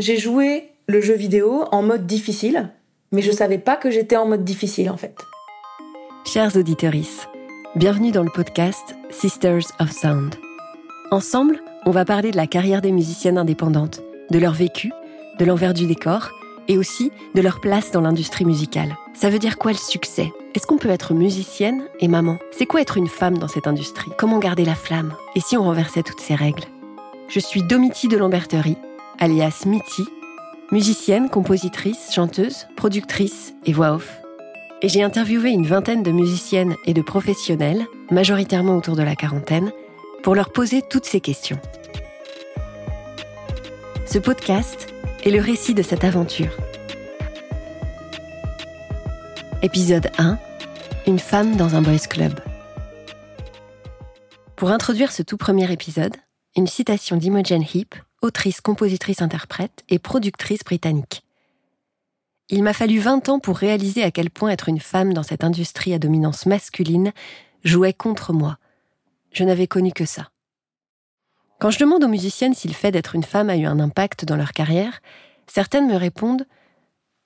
j'ai joué le jeu vidéo en mode difficile, mais je savais pas que j'étais en mode difficile en fait. Chers auditeurs, bienvenue dans le podcast Sisters of Sound. Ensemble, on va parler de la carrière des musiciennes indépendantes, de leur vécu, de l'envers du décor et aussi de leur place dans l'industrie musicale. Ça veut dire quoi le succès? Est-ce qu'on peut être musicienne et maman? C'est quoi être une femme dans cette industrie? Comment garder la flamme? Et si on renversait toutes ces règles? Je suis Domiti de Lamberterie, alias Mitty, musicienne, compositrice, chanteuse, productrice et voix off. Et j'ai interviewé une vingtaine de musiciennes et de professionnels, majoritairement autour de la quarantaine, pour leur poser toutes ces questions. Ce podcast est le récit de cette aventure. Épisode 1 Une femme dans un boys club. Pour introduire ce tout premier épisode, une citation d'Imogen Heap, autrice, compositrice, interprète et productrice britannique. Il m'a fallu 20 ans pour réaliser à quel point être une femme dans cette industrie à dominance masculine jouait contre moi. Je n'avais connu que ça. Quand je demande aux musiciennes si le fait d'être une femme a eu un impact dans leur carrière, certaines me répondent ⁇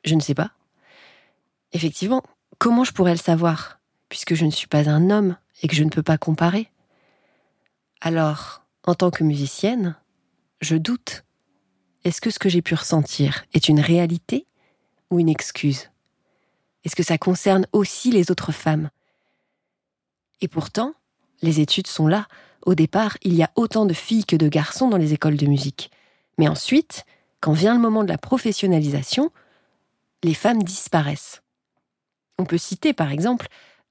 Je ne sais pas ⁇ Effectivement, comment je pourrais le savoir, puisque je ne suis pas un homme et que je ne peux pas comparer? Alors, en tant que musicienne, je doute. Est-ce que ce que j'ai pu ressentir est une réalité ou une excuse? Est-ce que ça concerne aussi les autres femmes? Et pourtant, les études sont là, au départ, il y a autant de filles que de garçons dans les écoles de musique. Mais ensuite, quand vient le moment de la professionnalisation, les femmes disparaissent. On peut citer par exemple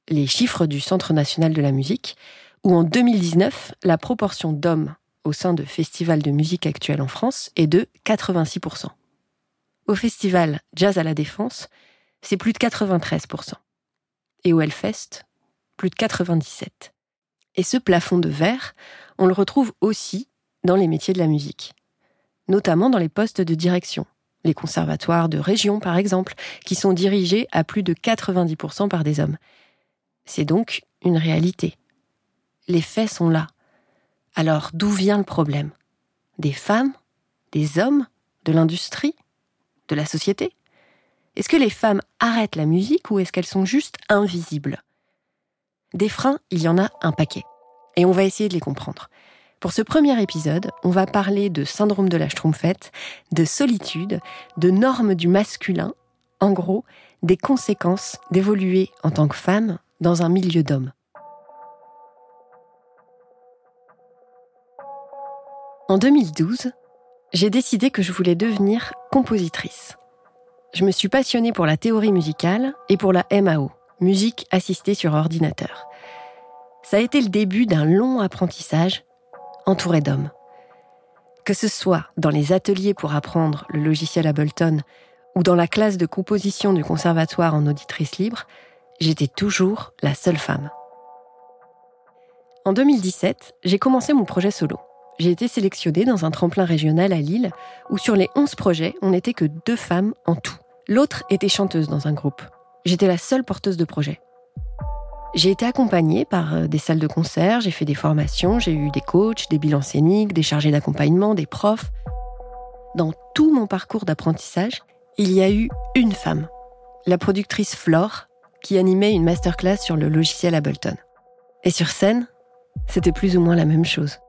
les chiffres du Centre national de la musique, où en 2019, la proportion d'hommes au sein de festivals de musique actuelle en France est de 86%. Au festival Jazz à la Défense, c'est plus de 93%. Et au Hellfest, plus de 97%. Et ce plafond de verre, on le retrouve aussi dans les métiers de la musique, notamment dans les postes de direction, les conservatoires de région par exemple, qui sont dirigés à plus de 90% par des hommes. C'est donc une réalité. Les faits sont là. Alors d'où vient le problème? Des femmes? Des hommes? De l'industrie? De la société? Est-ce que les femmes arrêtent la musique ou est-ce qu'elles sont juste invisibles? Des freins, il y en a un paquet. Et on va essayer de les comprendre. Pour ce premier épisode, on va parler de syndrome de la Schtroumpfette, de solitude, de normes du masculin, en gros, des conséquences d'évoluer en tant que femme dans un milieu d'hommes. En 2012, j'ai décidé que je voulais devenir compositrice. Je me suis passionnée pour la théorie musicale et pour la MAO, musique assistée sur ordinateur. Ça a été le début d'un long apprentissage entouré d'hommes. Que ce soit dans les ateliers pour apprendre le logiciel Ableton ou dans la classe de composition du conservatoire en auditrice libre, j'étais toujours la seule femme. En 2017, j'ai commencé mon projet solo. J'ai été sélectionnée dans un tremplin régional à Lille où sur les 11 projets, on n'était que deux femmes en tout. L'autre était chanteuse dans un groupe. J'étais la seule porteuse de projet. J'ai été accompagnée par euh, des salles de concert, j'ai fait des formations, j'ai eu des coachs, des bilans scéniques, des chargés d'accompagnement, des profs. Dans tout mon parcours d'apprentissage, il y a eu une femme, la productrice Flore, qui animait une masterclass sur le logiciel Ableton. Et sur scène, c'était plus ou moins la même chose.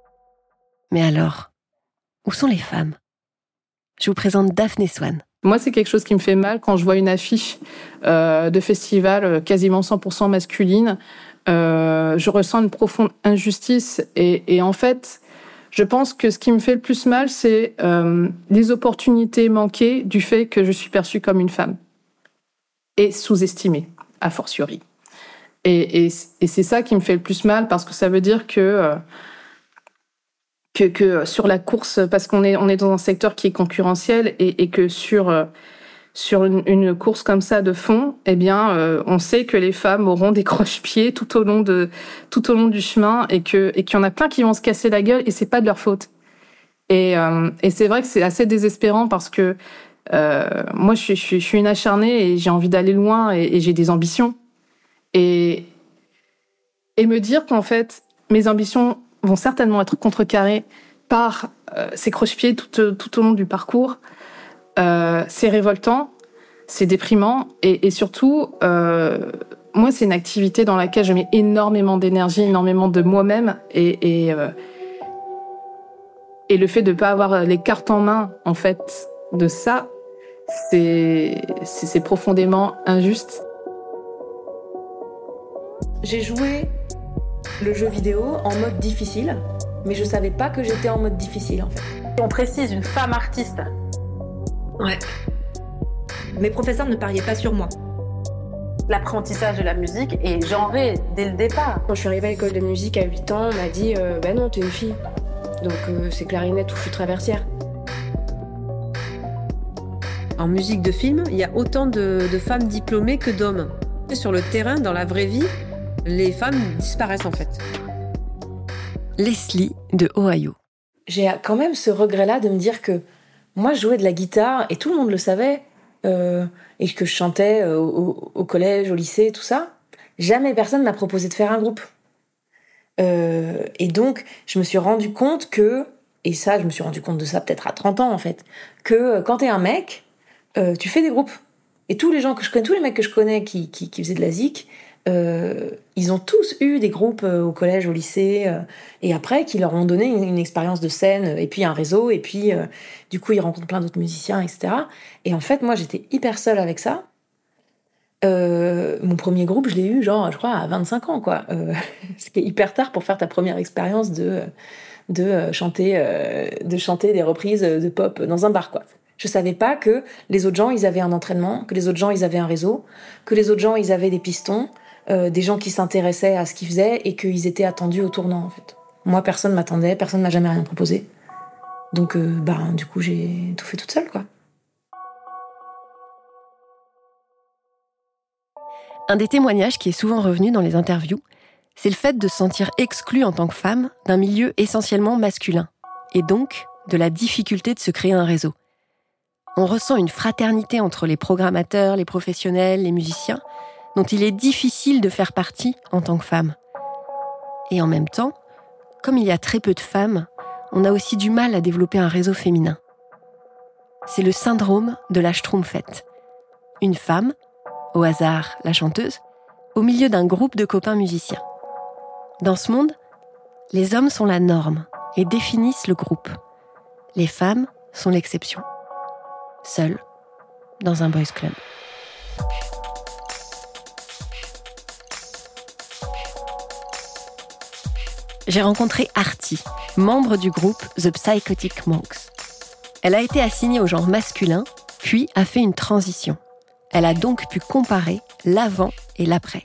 Mais alors, où sont les femmes? Je vous présente Daphné Swan. Moi, c'est quelque chose qui me fait mal quand je vois une affiche euh, de festival euh, quasiment 100% masculine. Euh, je ressens une profonde injustice et, en fait, je pense que ce qui me fait le plus mal, c'est les opportunités manquées du fait que je suis perçue comme une femme et sous-estimée, a fortiori. Et, c'est ça qui me fait le plus mal parce que ça veut dire que que, que sur la course, parce qu'on est, on est dans un secteur qui est concurrentiel et, et que sur, euh, sur une, une, course comme ça de fond, eh bien, euh, on sait que les femmes auront des croche-pieds tout au long de, tout au long du chemin et que, et qu'il y en a plein qui vont se casser la gueule et c'est pas de leur faute. Et, euh, et c'est vrai que c'est assez désespérant parce que euh, moi, je suis, je, je suis une acharnée et j'ai envie d'aller loin et, et j'ai des ambitions. Et, et me dire qu'en fait, mes ambitions vont certainement être contrecarrés par euh, ces croche-pieds tout, tout, au long du parcours. euh, c'est révoltant, c'est déprimant et, surtout, euh, moi, c'est une activité dans laquelle je mets énormément d'énergie, énormément de moi-même et, et, et le fait de ne pas avoir les cartes en main, en fait, de ça, c'est profondément injuste. J'ai joué le jeu vidéo en mode difficile, mais je savais pas que j'étais en mode difficile en fait. On précise une femme artiste. Ouais. Mes professeurs ne pariaient pas sur moi. L'apprentissage de la musique est genré dès le départ. Quand je suis arrivée à l'école de musique à 8 ans, on m'a dit euh, Bah non, t'es une fille. Donc euh, c'est clarinette ou flûte traversière. En musique de film, il y a autant de, de femmes diplômées que d'hommes. Sur le terrain, dans la vraie vie, les femmes disparaissent en fait. Leslie de Ohio. J'ai quand même ce regret-là de me dire que moi, je jouais de la guitare et tout le monde le savait, euh, et que je chantais euh, au, collège, au lycée, tout ça. Jamais personne m'a proposé de faire un groupe. Euh, et donc, je me suis rendu compte que, et ça, je me suis rendu compte de ça peut-être à 30 ans en fait, que quand t'es un mec, tu fais des groupes. Et tous les gens que je connais, tous les mecs que je connais qui, qui, qui faisaient de la zik, euh, ils ont tous eu des groupes euh, au collège, au lycée, euh, et après qui leur ont donné une, expérience de scène, et puis un réseau, et puis du coup ils rencontrent plein d'autres musiciens, etc. Et en fait, moi j'étais hyper seule avec ça. mon premier groupe, je l'ai eu genre, je crois, à 25 ans, quoi. ce qui est hyper tard pour faire ta première expérience de, de, chanter, de chanter des reprises de pop dans un bar, quoi. Je savais pas que les autres gens, ils avaient un entraînement, que les autres gens, ils avaient un réseau, que les autres gens, ils avaient des pistons, euh, des gens qui s'intéressaient à ce qu'ils faisaient et qu'ils étaient attendus au tournant en fait. Moi, personne m'attendait, personne m'a jamais rien proposé. Donc, euh, bah, du coup, j'ai tout fait toute seule, quoi. Un des témoignages qui est souvent revenu dans les interviews, c'est le fait de se sentir exclu en tant que femme d'un milieu essentiellement masculin, et donc de la difficulté de se créer un réseau. On ressent une fraternité entre les programmateurs, les professionnels, les musiciens, dont il est difficile de faire partie en tant que femme. Et en même temps, comme il y a très peu de femmes, on a aussi du mal à développer un réseau féminin. C'est le syndrome de la Schtroumpfette. Une femme, au hasard la chanteuse, au milieu d'un groupe de copains musiciens. Dans ce monde, les hommes sont la norme et définissent le groupe. Les femmes sont l'exception. Seules, dans un boys club. J'ai rencontré Artie, membre du groupe The Psychotic Monks. Elle a été assignée au genre masculin, puis a fait une transition. Elle a donc pu comparer l'avant et l'après.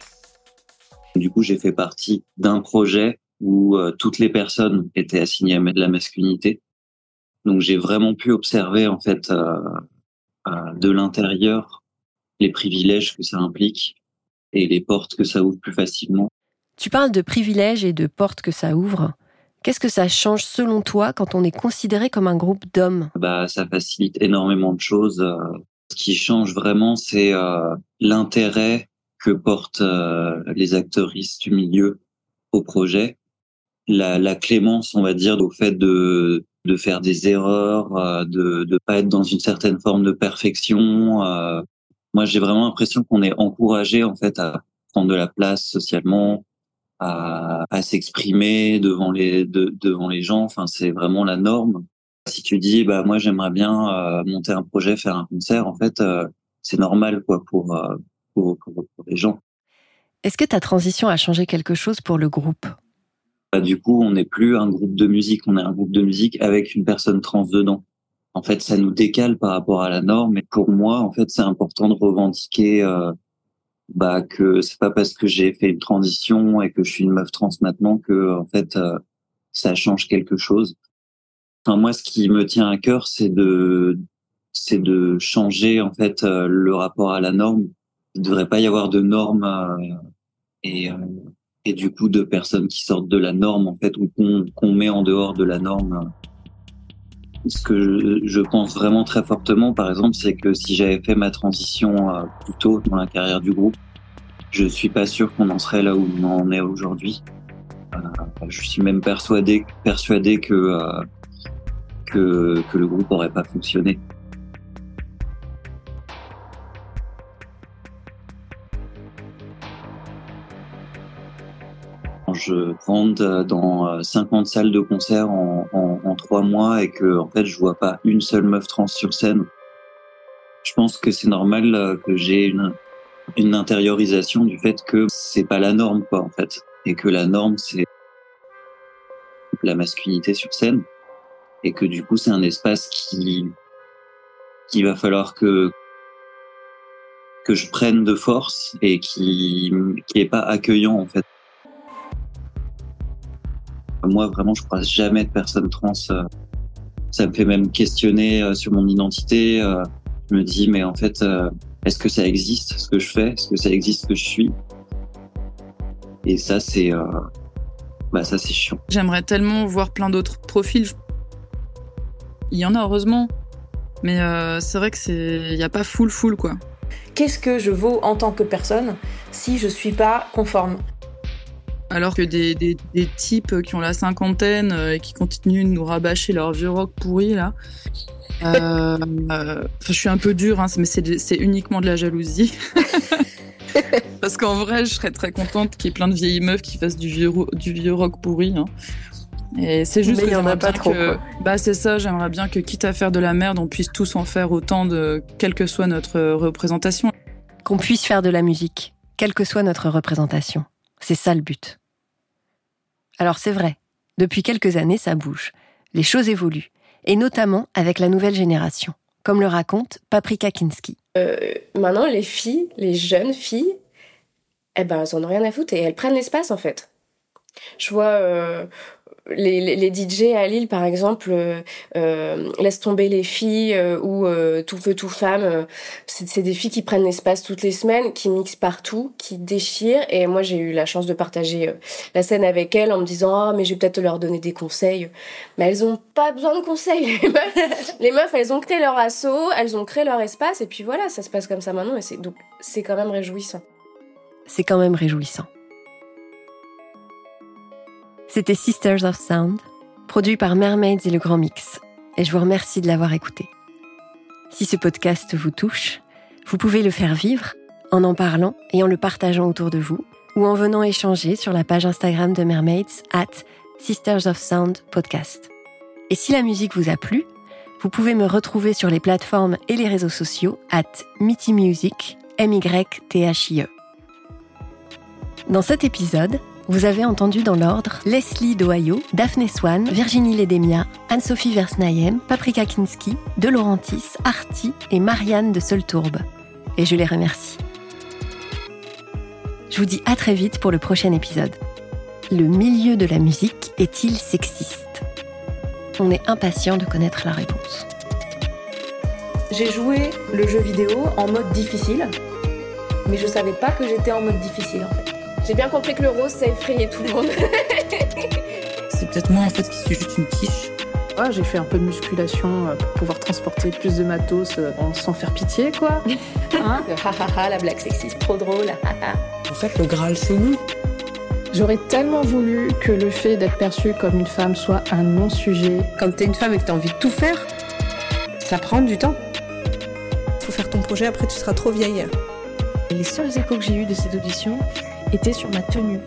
Du coup, j'ai fait partie d'un projet où euh, toutes les personnes étaient assignées à de la masculinité. Donc, j'ai vraiment pu observer en fait euh, euh, de l'intérieur les privilèges que ça implique et les portes que ça ouvre plus facilement. Tu parles de privilèges et de portes que ça ouvre. Qu'est-ce que ça change selon toi quand on est considéré comme un groupe d'hommes? Bah, ça facilite énormément de choses. Euh, ce qui change vraiment, c'est euh, l'intérêt que portent euh, les actrices du milieu au projet, la, clémence, on va dire, au fait de de faire des erreurs, de de pas être dans une certaine forme de perfection. moi, j'ai vraiment l'impression qu'on est encouragé en fait à prendre de la place socialement, à, à s'exprimer devant les de, devant les gens. Enfin, c'est vraiment la norme. Si tu dis, bah moi j'aimerais bien euh, monter un projet, faire un concert, en fait, euh, c'est normal quoi pour, euh, pour, pour, pour les gens. Est-ce que ta transition a changé quelque chose pour le groupe? Bah, Du coup, on n'est plus un groupe de musique, on est un groupe de musique avec une personne trans dedans. En fait, ça nous décale par rapport à la norme. Et pour moi, en fait, c'est important de revendiquer bah que c'est pas parce que j'ai fait une transition et que je suis une meuf trans maintenant que en fait euh, ça change quelque chose. Enfin moi ce qui me tient à cœur c'est de c'est de changer en fait euh, le rapport à la norme. Il devrait pas y avoir de normes euh, et et du coup de personnes qui sortent de la norme en fait ou qu'on qu'on met en dehors de la norme ce que je, pense vraiment très fortement, par exemple, c'est que si j'avais fait ma transition euh, plus tôt dans la carrière du groupe, je suis pas sûr qu'on en serait là où on en est aujourd'hui. Euh, je suis même persuadé, persuadé que, euh, que, que le groupe aurait pas fonctionné. Je rentre dans 50 salles de concert en, en, trois mois et que en fait je vois pas une seule meuf trans sur scène. Je pense que c'est normal que j'ai une, une intériorisation du fait que c'est pas la norme quoi en fait et que la norme c'est la masculinité sur scène et que du coup c'est un espace qui qu'il va falloir que que je prenne de force et qui qui est pas accueillant en fait. Moi vraiment je croise jamais de personnes trans. Euh, ça me fait même questionner euh, sur mon identité. Euh, je me dis mais en fait est-ce que ça existe ce que je fais Est-ce que ça existe ce que je suis? Et ça c'est bah ça c'est chiant. J'aimerais tellement voir plein d'autres profils. Il y en a heureusement, mais euh, c'est vrai que c'est, il y a pas full full quoi. Qu'est-ce que je vaux en tant que personne si je suis pas conforme? Alors que des, des, des, types qui ont la cinquantaine euh, et qui continuent de nous rabâcher leur vieux rock pourri là. Euh, euh, je suis un peu dure, hein, mais c'est uniquement de la jalousie. Parce qu'en vrai, je serais très contente qu'il y ait plein de vieilles meufs qui fassent du vieux, du vieux rock pourri. Hein. Et c'est juste qu'il y en a pas trop. Que, bah c'est ça, j'aimerais bien que quitte à faire de la merde, on puisse tous en faire autant de quelle que soit notre représentation. Qu'on puisse faire de la musique, quelle que soit notre représentation. C'est ça le but. Alors c'est vrai, depuis quelques années ça bouge. Les choses évoluent, et notamment avec la nouvelle génération, comme le raconte Paprika Kinski. Euh, maintenant, les filles, les jeunes filles, eh ben, elles en ont rien à foutre et elles prennent l'espace en fait. Je vois euh, les, les, DJ à Lille, par exemple, euh, euh laissent tomber les filles euh, ou euh, tout feu tout femme. c'est des filles qui prennent l'espace toutes les semaines, qui mixent partout, qui déchirent. Et moi, j'ai eu la chance de partager la scène avec elles en me disant, oh, mais je vais peut-être leur donner des conseils. Mais elles ont pas besoin de conseils. Les meufs, les meufs, elles ont créé leur assaut, elles ont créé leur espace, et puis voilà, ça se passe comme ça maintenant. Et c'est donc c'est quand même réjouissant. C'est quand même réjouissant. C'était Sisters of Sound, produit par Mermaids et le Grand Mix, et je vous remercie de l'avoir écouté. Si ce podcast vous touche, vous pouvez le faire vivre en en parlant et en le partageant autour de vous, ou en venant échanger sur la page Instagram de Mermaids at Sisters of Sound Podcast. Et si la musique vous a plu, vous pouvez me retrouver sur les plateformes et les réseaux sociaux at Mitty Music, M-Y-T-H-I-E. Dans cet épisode, vous avez entendu dans l'ordre Leslie d'Ohio, Daphne Swan, Virginie Ledemia, Anne-Sophie Versnaiem, Paprika Kinski, De Laurentis, Arti et Marianne de Soltourbe. Et je les remercie. Je vous dis à très vite pour le prochain épisode. Le milieu de la musique est-il sexiste? On est impatient de connaître la réponse. J'ai joué le jeu vidéo en mode difficile, mais je savais pas que j'étais en mode difficile. J'ai bien compris que le rose, ça effrayait tout le monde. c'est peut-être moi en fait qui suis juste une quiche. Ah, j'ai fait un peu de musculation euh, pour pouvoir transporter plus de matos euh, sans faire pitié, quoi. Hein la blague sexiste, trop drôle. en fait, le Graal, c'est nous. J'aurais tellement voulu que le fait d'être perçue comme une femme soit un non-sujet. Quand t'es une femme et que t'as envie de tout faire, ça prend du temps. Faut faire ton projet, après tu seras trop vieille. Les seuls échos que j'ai eus de cette audition, était sur ma tenue.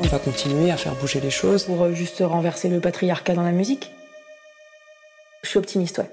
On va continuer à faire bouger les choses. Pour euh, juste renverser le patriarcat dans la musique. Je suis optimiste, ouais.